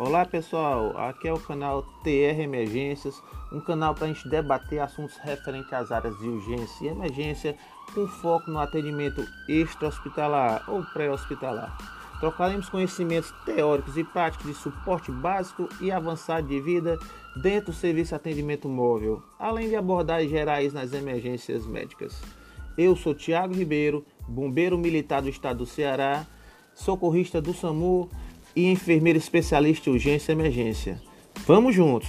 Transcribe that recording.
Olá pessoal, aqui é o canal TR Emergências, um canal para a gente debater assuntos referentes às áreas de urgência e emergência com foco no atendimento extra-hospitalar ou pré-hospitalar. Trocaremos conhecimentos teóricos e práticos de suporte básico e avançado de vida dentro do serviço de atendimento móvel, além de abordagens gerais nas emergências médicas. Eu sou Tiago Ribeiro, bombeiro militar do estado do Ceará, socorrista do SAMU e enfermeira especialista em urgência e emergência. Vamos juntos!